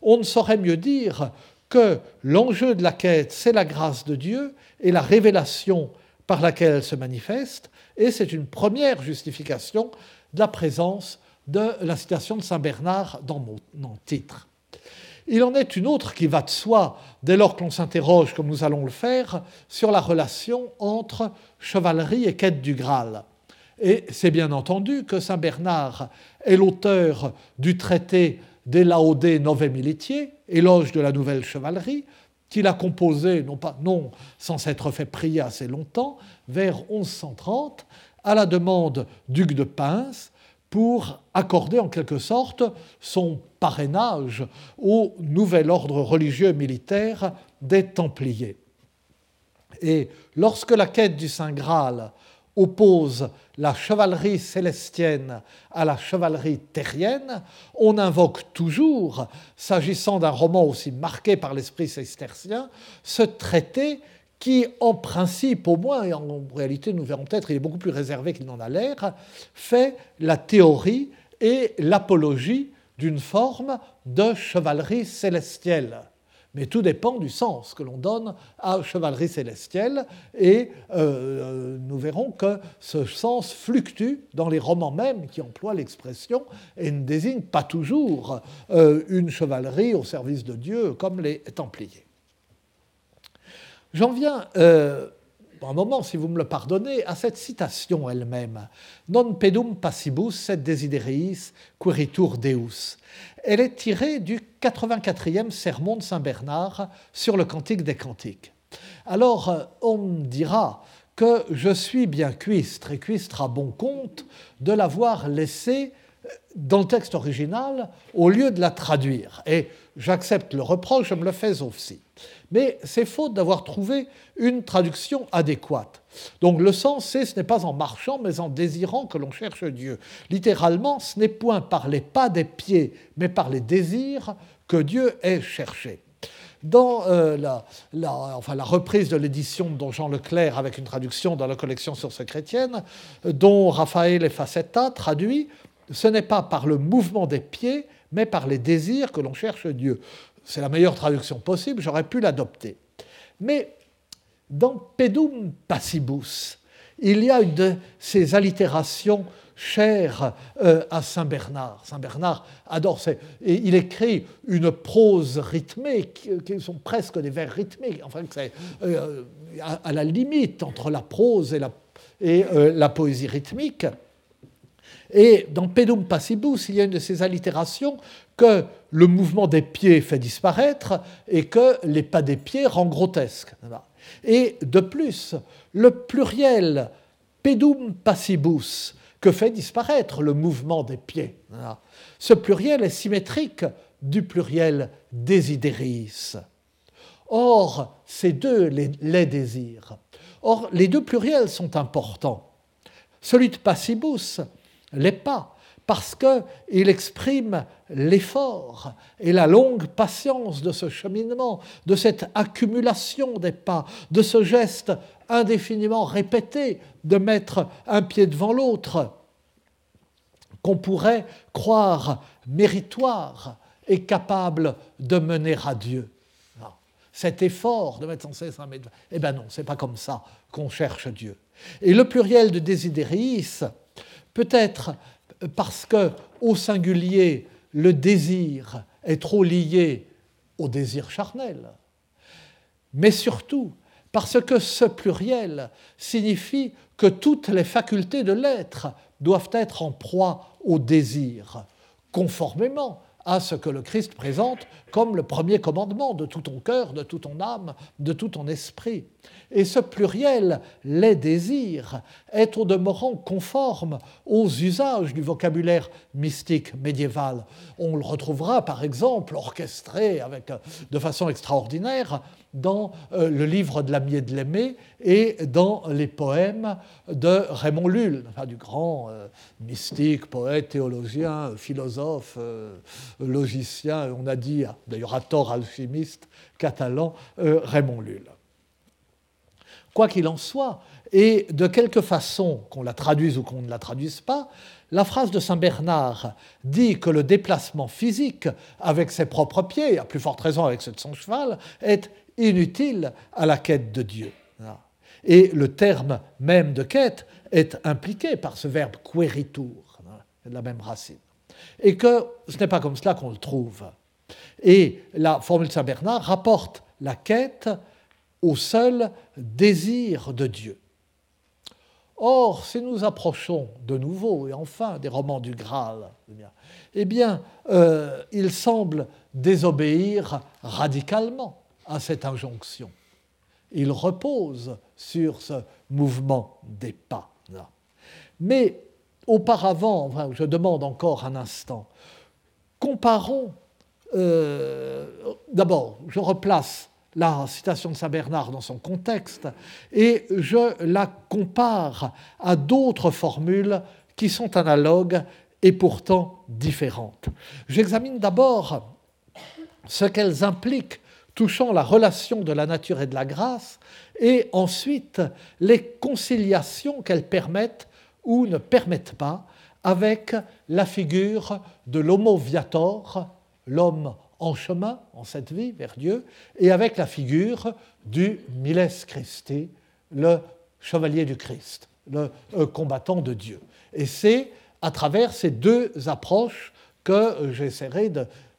On ne saurait mieux dire que l'enjeu de la quête, c'est la grâce de Dieu et la révélation par laquelle elle se manifeste, et c'est une première justification de la présence de la citation de Saint Bernard dans mon titre. Il en est une autre qui va de soi dès lors que l'on s'interroge, comme nous allons le faire, sur la relation entre chevalerie et quête du Graal. Et c'est bien entendu que Saint Bernard est l'auteur du traité des Laodé Nove Militiae, éloge de la nouvelle chevalerie, qu'il a composé, non, pas, sans s'être fait prier assez longtemps, vers 1130, à la demande du duc de Pince, pour accorder en quelque sorte son parrainage au nouvel ordre religieux militaire des Templiers. Et lorsque la quête du Saint Graal oppose la chevalerie célestienne à la chevalerie terrienne, on invoque toujours, s'agissant d'un roman aussi marqué par l'esprit cistercien, ce traité qui, en principe au moins, et en réalité nous verrons peut-être, il est beaucoup plus réservé qu'il n'en a l'air, fait la théorie et l'apologie d'une forme de chevalerie célestielle mais tout dépend du sens que l'on donne à chevalerie célestielle, et euh, nous verrons que ce sens fluctue dans les romans même qui emploient l'expression et ne désigne pas toujours euh, une chevalerie au service de Dieu comme les Templiers. J'en viens euh, un moment, si vous me le pardonnez, à cette citation elle-même. Non pedum passibus sed desideris queritur Deus. Elle est tirée du 84e sermon de Saint Bernard sur le Cantique des Cantiques. Alors, on dira que je suis bien cuistre, et cuistre à bon compte de l'avoir laissé dans le texte original au lieu de la traduire. Et j'accepte le reproche, je me le fais aussi. Mais c'est faute d'avoir trouvé une traduction adéquate. Donc le sens, c'est ce n'est pas en marchant, mais en désirant que l'on cherche Dieu. Littéralement, ce n'est point par les pas des pieds, mais par les désirs que Dieu est cherché. Dans euh, la, enfin, la, reprise de l'édition de Jean Leclerc avec une traduction dans la collection Sources chrétiennes, dont Raphaël Facetta traduit, ce n'est pas par le mouvement des pieds, mais par les désirs que l'on cherche Dieu. C'est la meilleure traduction possible, j'aurais pu l'adopter. Mais dans Pedum Passibus, il y a une de ces allitérations chères euh, à Saint Bernard. Saint Bernard adore il écrit une prose rythmée qui, sont presque des vers rythmés, enfin c'est euh, à, la limite entre la prose et la, et, euh, la poésie rythmique. Et dans Pedum Passibus, il y a une de ces allitérations que le mouvement des pieds fait disparaître et que les pas des pieds rend grotesque. Et de plus, le pluriel pedum passibus, que fait disparaître le mouvement des pieds, ce pluriel est symétrique du pluriel desideris. Or, ces deux, les, les désirs. Or, les deux pluriels sont importants. Celui de passibus l'est pas, parce qu'il exprime l'effort et la longue patience de ce cheminement, de cette accumulation des pas, de ce geste indéfiniment répété de mettre un pied devant l'autre, qu'on pourrait croire méritoire et capable de mener à Dieu. Cet effort de mettre sans cesse un pied eh bien non, c'est pas comme ça qu'on cherche Dieu. Et le pluriel de Desideris, peut-être parce que au singulier, le désir est trop lié au désir charnel, mais surtout parce que ce pluriel signifie que toutes les facultés de l'être doivent être en proie au désir, conformément à ce que le Christ présente comme le premier commandement de tout ton cœur, de toute ton âme, de tout ton esprit. Et ce pluriel, les désirs, est au demeurant conforme aux usages du vocabulaire mystique médiéval. On le retrouvera par exemple orchestré avec, de façon extraordinaire dans euh, le livre de l'ami et de l'aimé et dans les poèmes de Raymond Lull, du grand euh, mystique, poète, théologien, philosophe, euh, logicien, on a dit d'ailleurs à tort alchimiste catalan, Raymond Lull. Quoi qu'il en soit, et de quelque façon, qu'on la traduise ou qu'on ne la traduise pas, la phrase de Saint Bernard dit que le déplacement physique avec ses propres pieds, à plus forte raison avec ceux de son cheval, est inutile à la quête de Dieu. Et le terme même de quête est impliqué par ce verbe queritur, de la même racine. Et que ce n'est pas comme cela qu'on le trouve. Et la formule de Saint Bernard rapporte la quête au seul désir de Dieu. Or, si nous approchons de nouveau et enfin des romans du Graal, eh bien, euh, il semble désobéir radicalement à cette injonction. Il repose sur ce mouvement des pas. Mais auparavant, je demande encore un instant, comparons, euh, d'abord, je replace la citation de Saint Bernard dans son contexte et je la compare à d'autres formules qui sont analogues et pourtant différentes. J'examine d'abord ce qu'elles impliquent touchant la relation de la nature et de la grâce, et ensuite les conciliations qu'elles permettent ou ne permettent pas avec la figure de l'homo viator, l'homme en chemin en cette vie vers Dieu, et avec la figure du Miles Christi, le chevalier du Christ, le euh, combattant de Dieu. Et c'est à travers ces deux approches que j'essaierai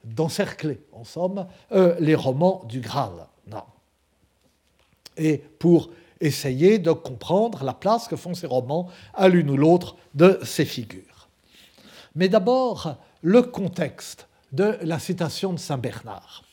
d'encercler, en somme, euh, les romans du Graal. Et pour essayer de comprendre la place que font ces romans à l'une ou l'autre de ces figures. Mais d'abord, le contexte de la citation de Saint Bernard.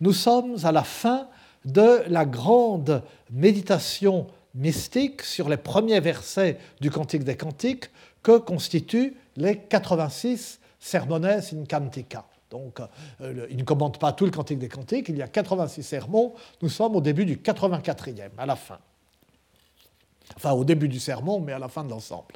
Nous sommes à la fin de la grande méditation mystique sur les premiers versets du Cantique des Cantiques que constituent les 86 sermones in cantica. Donc, euh, il ne commente pas tout le Cantique des Cantiques, il y a 86 sermons, nous sommes au début du 84e, à la fin. Enfin, au début du sermon, mais à la fin de l'ensemble.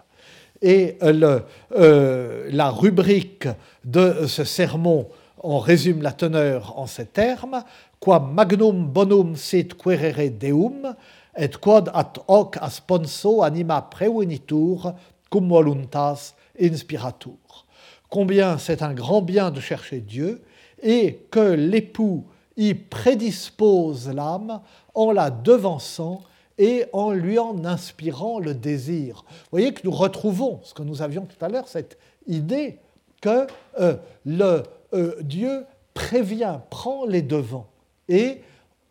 Et euh, euh, la rubrique de ce sermon, on résume la teneur en ces termes. Qua magnum bonum sit querere deum, et quod at hoc asponso anima prevenitur cum voluntas inspiratur. Combien c'est un grand bien de chercher Dieu et que l'époux y prédispose l'âme en la devançant et en lui en inspirant le désir. Vous voyez que nous retrouvons ce que nous avions tout à l'heure, cette idée que euh, le euh, Dieu prévient, prend les devants et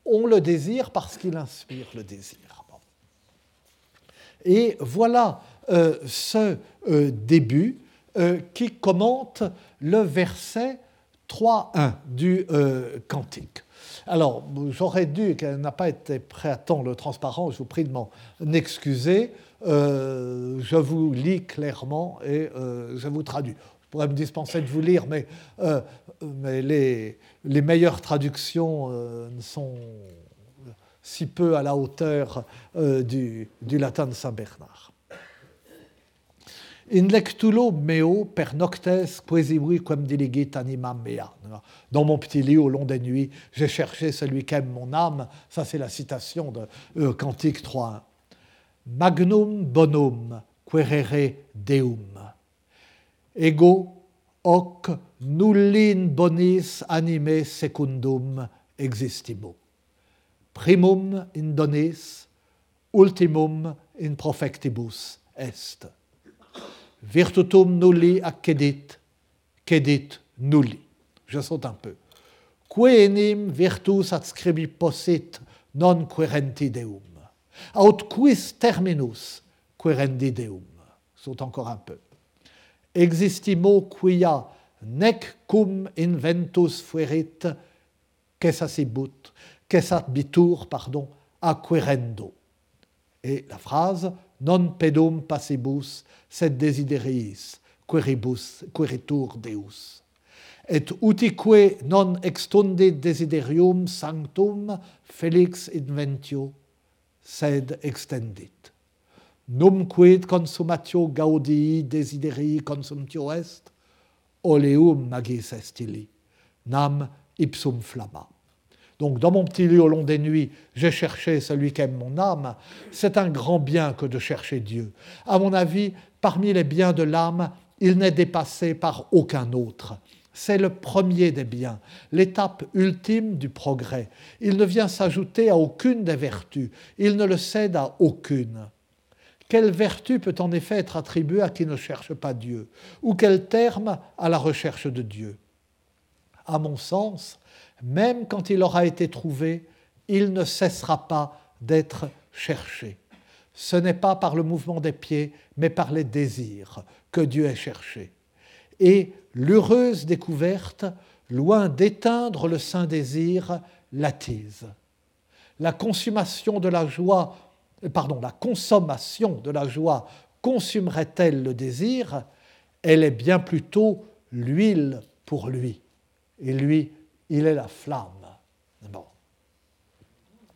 on le désire parce qu'il inspire le désir. Et voilà euh, ce début qui commente le verset 3.1 du cantique. Alors, j'aurais dû, qu'elle n'a pas été prêt à temps le transparent, je vous prie de m'en excuser. Euh, je vous lis clairement et je vous traduis. Je pourrais me dispenser de vous lire, mais, mais les, meilleures traductions sont si peu à la hauteur du, du latin de Saint Bernard. In lectulo meo per noctes quesibui quem diligit anima mea. Dans mon petit lit au long des nuits, j'ai cherché celui qu'aime mon âme. Ça, c'est la citation de euh, Cantique 3.1. Magnum bonum querere deum. Ego hoc nullin bonis anime secundum existimo. Primum in donis, ultimum in profectibus est virtutum nulli accedit, cedit nulli. Je saute un peu. Que enim virtus adscribi possit non querenti deum. Aut quis terminus querendi deum. Saute encore un peu. Existimo quia nec cum inventus fuerit quessasibut, quessabitur, pardon, a querendo. Et la phrase non pedum passibus, sed desideriis, queribus, queritur Deus. Et utique non extundit desiderium sanctum felix inventio, sed extendit. Num quid consumatio gaudii desiderii consumtio est, oleum magis est ili, nam ipsum flamma. Donc dans mon petit lit au long des nuits, j'ai cherché celui qu'aime mon âme. C'est un grand bien que de chercher Dieu. À mon avis, parmi les biens de l'âme, il n'est dépassé par aucun autre. C'est le premier des biens, l'étape ultime du progrès. Il ne vient s'ajouter à aucune des vertus, il ne le cède à aucune. Quelle vertu peut en effet être attribuée à qui ne cherche pas Dieu? Ou quel terme à la recherche de Dieu? À mon sens, même quand il aura été trouvé, il ne cessera pas d'être cherché. Ce n'est pas par le mouvement des pieds, mais par les désirs que Dieu est cherché. Et l'heureuse découverte, loin d'éteindre le saint désir, l'attise. La consommation de la joie, pardon, la consommation de la joie consumerait-elle le désir? Elle est bien plutôt l'huile pour lui. Et lui il est la flamme.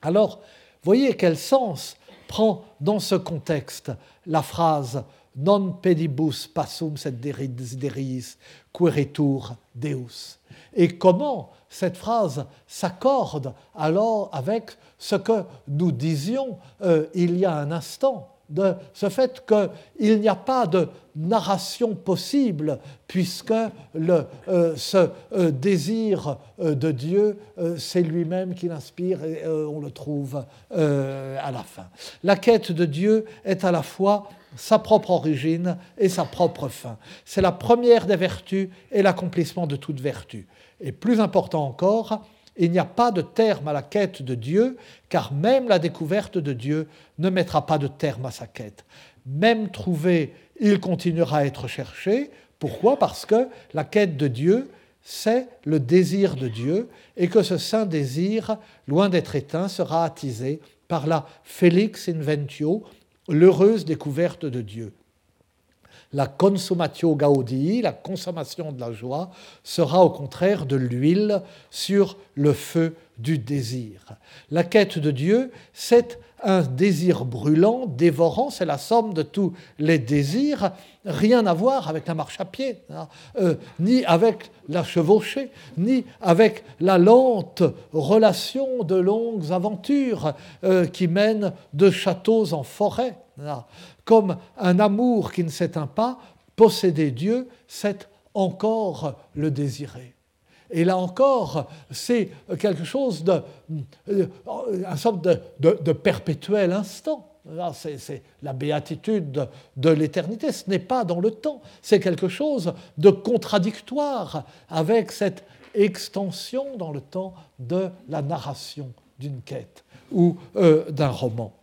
Alors, voyez quel sens prend dans ce contexte la phrase non pedibus passum sed deriis queritur Deus. Et comment cette phrase s'accorde alors avec ce que nous disions euh, il y a un instant de ce fait qu'il n'y a pas de narration possible puisque euh, ce euh, désir euh, de Dieu, c'est lui-même qui l'inspire et on le trouve à la fin. La quête de Dieu est à la fois sa propre origine et sa propre fin. C'est la première des vertus et l'accomplissement de toute vertu. Et plus important encore, il n'y a pas de terme à la quête de Dieu, car même la découverte de Dieu ne mettra pas de terme à sa quête. Même trouvé, il continuera à être cherché. Pourquoi? Parce que la quête de Dieu, c'est le désir de Dieu, et que ce saint désir, loin d'être éteint, sera attisé par la Félix Inventio, l'heureuse découverte de Dieu la consumatio gaudii, la consommation de la joie, sera au contraire de l'huile sur le feu du désir. La quête de Dieu, c'est un désir brûlant, dévorant, c'est la somme de tous les désirs, rien à voir avec la marche à pied, hein, euh, ni avec la chevauchée, ni avec la lente relation de longues aventures euh, qui mènent de châteaux en forêt. Hein comme un amour qui ne s'éteint pas, posséder Dieu, c'est encore le désirer. Et là encore, c'est quelque chose de, euh, sorte de, perpétuel instant. C'est la béatitude de, l'éternité. Ce n'est pas dans le temps. C'est quelque chose de contradictoire avec cette extension dans le temps de la narration d'une quête ou euh, d'un roman.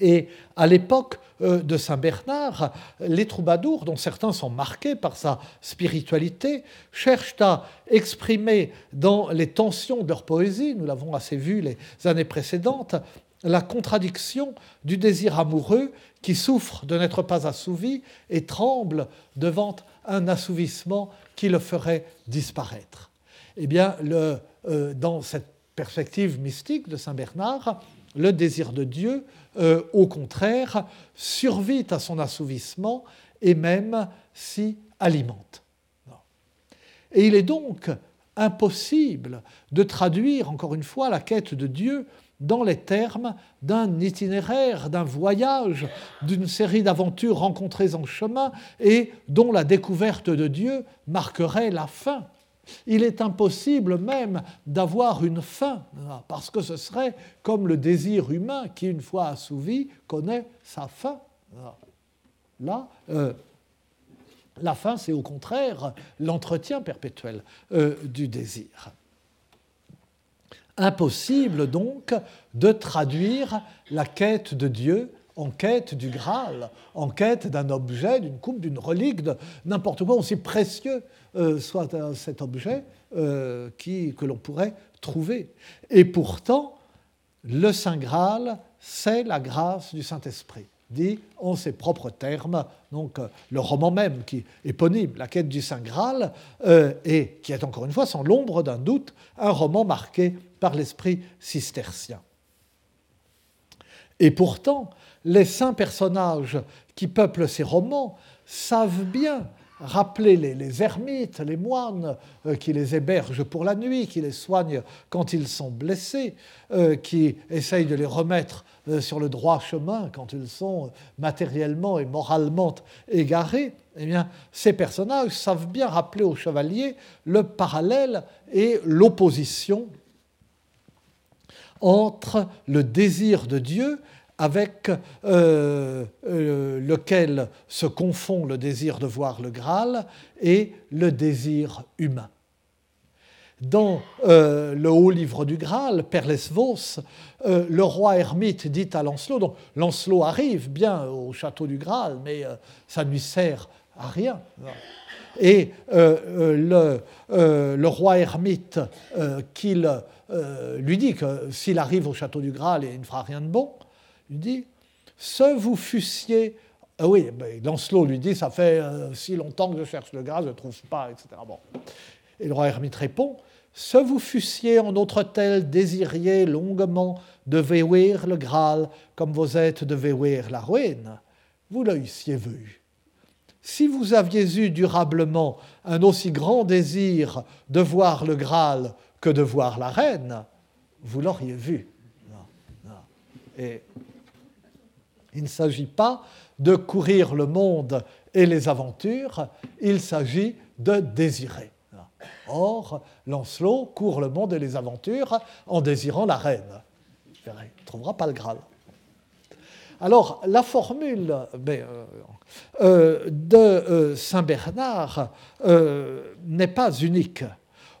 Et à l'époque euh, de Saint Bernard, les troubadours, dont certains sont marqués par sa spiritualité, cherchent à exprimer dans les tensions de leur poésie, nous l'avons assez vu les années précédentes, la contradiction du désir amoureux qui souffre de n'être pas assouvi et tremble devant un assouvissement qui le ferait disparaître. Eh bien, euh, dans cette perspective mystique de Saint Bernard, le désir de Dieu, euh, au contraire, survit à son assouvissement et même s'y alimente. Et il est donc impossible de traduire, encore une fois, la quête de Dieu dans les termes d'un itinéraire, d'un voyage, d'une série d'aventures rencontrées en chemin et dont la découverte de Dieu marquerait la fin il est impossible même d'avoir une fin, parce que ce serait comme le désir humain qui, une fois assouvi, connaît sa fin. Là, euh, la fin, c'est au contraire l'entretien perpétuel euh, du désir. Impossible donc de traduire la quête de Dieu en quête du Graal, en quête d'un objet, d'une coupe, d'une relique, de n'importe quoi aussi précieux euh, soit cet objet euh, que l'on pourrait trouver. Et pourtant, le Saint Graal, c'est la grâce du Saint-Esprit dit en ses propres termes, donc euh, le roman même qui est éponyme, La quête du Saint Graal, et qui est encore une fois, sans l'ombre d'un doute, un roman marqué par l'esprit cistercien. Et pourtant, les saints personnages qui peuplent ces romans savent bien rappeler les, ermites, les moines euh, qui les hébergent pour la nuit, qui les soignent quand ils sont blessés, euh, qui essayent de les remettre euh, sur le droit chemin quand ils sont matériellement et moralement égarés. Eh bien, ces personnages savent bien rappeler aux chevaliers le parallèle et l'opposition entre le désir de Dieu avec euh, euh, lequel se confond le désir de voir le Graal et le désir humain. Dans euh, le haut livre du Graal, Perles Vos, le roi ermite dit à Lancelot, donc Lancelot arrive bien au château du Graal, mais ça ne lui sert à rien. Et le, le, roi ermite qu'il lui dit que s'il arrive au château du Graal, il ne fera rien de bon, il dit Ce vous fussiez. Ah oui, ben, Lancelot lui dit Ça fait euh, si longtemps que je cherche le Graal, je ne trouve pas, etc. Bon. Et le roi Hermite répond Ce vous fussiez en autre tel désiriez longuement de véouir le Graal comme vous êtes de véouir la ruine, vous l'eussiez vu. Si vous aviez eu durablement un aussi grand désir de voir le Graal que de voir la reine, vous l'auriez vu. Et il ne s'agit pas de courir le monde et les aventures, il s'agit de désirer. Or, Lancelot court le monde et les aventures en désirant la reine. Il ne trouvera pas le Graal. Alors, la formule euh, euh, de euh, Saint Bernard n'est pas unique.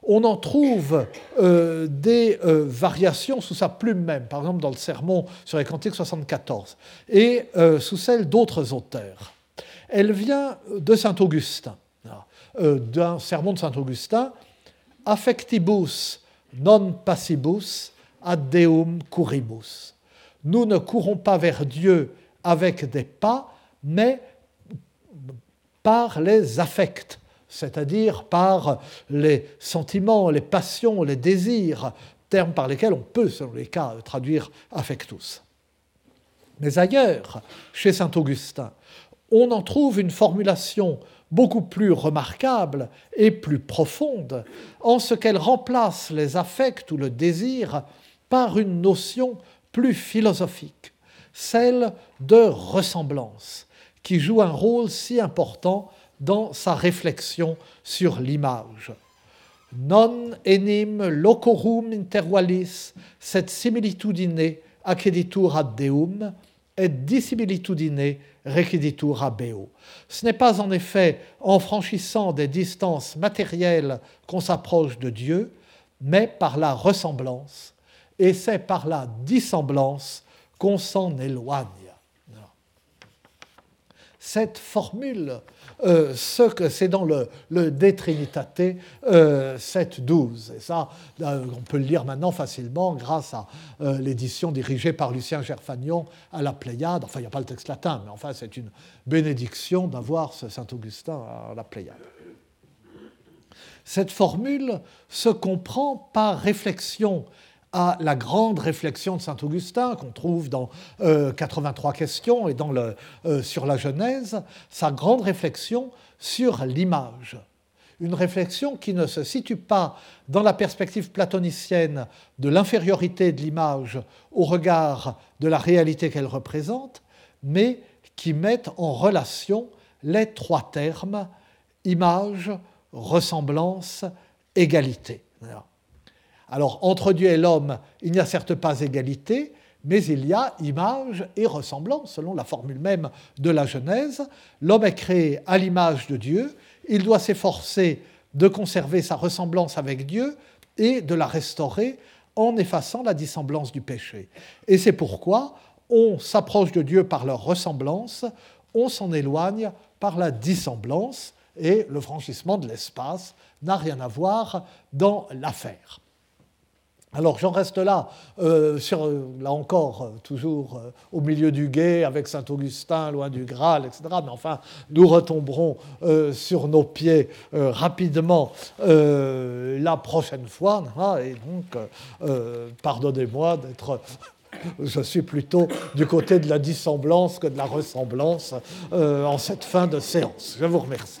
On en trouve euh, des euh, variations sous sa plume même, par exemple dans le Sermon sur les Cantiques 74, et euh, sous celle d'autres auteurs. Elle vient de Saint Augustin, d'un sermon de Saint Augustin, Affectibus non passibus ad Deum currimus. Nous ne courons pas vers Dieu avec des pas, mais par les affects c'est-à-dire par les sentiments, les passions, les désirs, termes par lesquels on peut, selon les cas, traduire affectus. Mais ailleurs, chez saint Augustin, on en trouve une formulation beaucoup plus remarquable et plus profonde en ce qu'elle remplace les affects ou le désir par une notion plus philosophique, celle de ressemblance, qui joue un rôle si important dans sa réflexion sur l'image. Non enim locorum intervalis sed similitudine acceditur ad Deum et dissimilitudine requeditur a Beo. Ce n'est pas en effet en franchissant des distances matérielles qu'on s'approche de Dieu, mais par la ressemblance, et c'est par la dissemblance qu'on s'en éloigne. Cette formule c'est dans le, le De Trinitate 7.12. Et ça, euh, on peut le lire maintenant facilement grâce à euh, l'édition dirigée par Lucien Gerfagnon à la Pléiade. Enfin, il n'y a pas le texte latin, mais enfin, c'est une bénédiction d'avoir ce Saint-Augustin à la Pléiade. Cette formule se comprend par réflexion à la grande réflexion de saint Augustin qu'on trouve dans 83 euh, questions et dans euh, sur la Genèse, sa grande réflexion sur l'image. Une réflexion qui ne se situe pas dans la perspective platonicienne de l'infériorité de l'image au regard de la réalité qu'elle représente, mais qui met en relation les trois termes image, ressemblance, égalité. Alors, entre Dieu et l'homme, il n'y a certes pas égalité, mais il y a image et ressemblance, selon la formule même de la Genèse. L'homme est créé à l'image de Dieu, il doit s'efforcer de conserver sa ressemblance avec Dieu et de la restaurer en effaçant la dissemblance du péché. Et c'est pourquoi on s'approche de Dieu par leur ressemblance, on s'en éloigne par la dissemblance, et le franchissement de l'espace n'a rien à voir dans l'affaire. Alors j'en reste là, euh, là encore, euh, toujours euh, au milieu du guet, avec Saint-Augustin, loin du Graal, etc. Mais enfin, nous retomberons sur nos pieds rapidement la prochaine fois. Hein, et donc, pardonnez-moi d'être... Je suis plutôt du côté de la dissemblance que de la ressemblance en cette fin de séance. Je vous remercie.